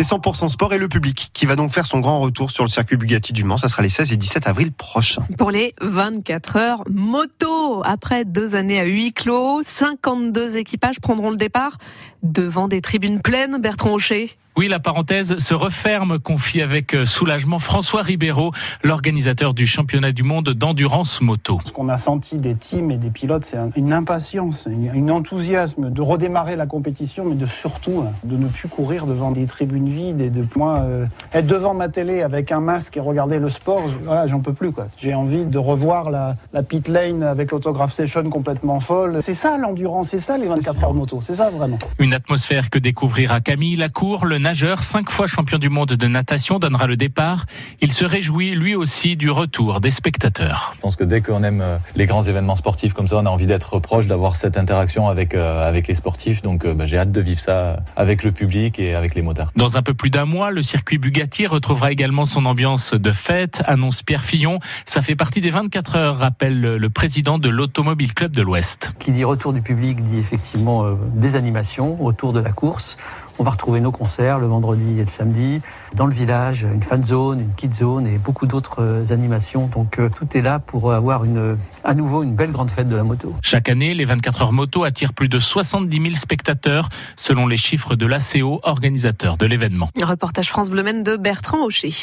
C'est 100% sport et le public qui va donc faire son grand retour sur le circuit Bugatti du Mans. Ça sera les 16 et 17 avril prochains. Pour les 24 heures moto, après deux années à huis clos, 52 équipages prendront le départ devant des tribunes pleines. Bertrand Hocher. Oui, la parenthèse se referme, confie avec euh, soulagement François Ribeiro, l'organisateur du championnat du monde d'endurance moto. Ce qu'on a senti des teams et des pilotes, c'est une impatience, un enthousiasme de redémarrer la compétition, mais de surtout hein, de ne plus courir devant des tribunes vides et de moi euh, être devant ma télé avec un masque et regarder le sport. Voilà, j'en peux plus quoi. J'ai envie de revoir la, la pit lane avec l'autographe session complètement folle. C'est ça l'endurance, c'est ça les 24 heures moto, c'est ça vraiment. Une atmosphère que découvrira Camille Lacour, le nageur, cinq fois champion du monde de natation, donnera le départ. Il se réjouit lui aussi du retour des spectateurs. Je pense que dès qu'on aime euh, les grands événements sportifs comme ça, on a envie d'être proche, d'avoir cette interaction avec, euh, avec les sportifs. Donc euh, bah, j'ai hâte de vivre ça avec le public et avec les motards. Dans un peu plus d'un mois, le circuit Bugatti retrouvera également son ambiance de fête, annonce Pierre Fillon. Ça fait partie des 24 heures, rappelle le président de l'Automobile Club de l'Ouest. Qui dit retour du public dit effectivement des animations autour de la course. On va retrouver nos concerts le vendredi et le samedi. Dans le village, une fan zone, une kid zone et beaucoup d'autres euh, animations. Donc euh, tout est là pour avoir une, à nouveau une belle grande fête de la moto. Chaque année, les 24 heures moto attirent plus de 70 000 spectateurs, selon les chiffres de l'ACO, organisateur de l'événement. Un reportage France Bleu de Bertrand Hocher.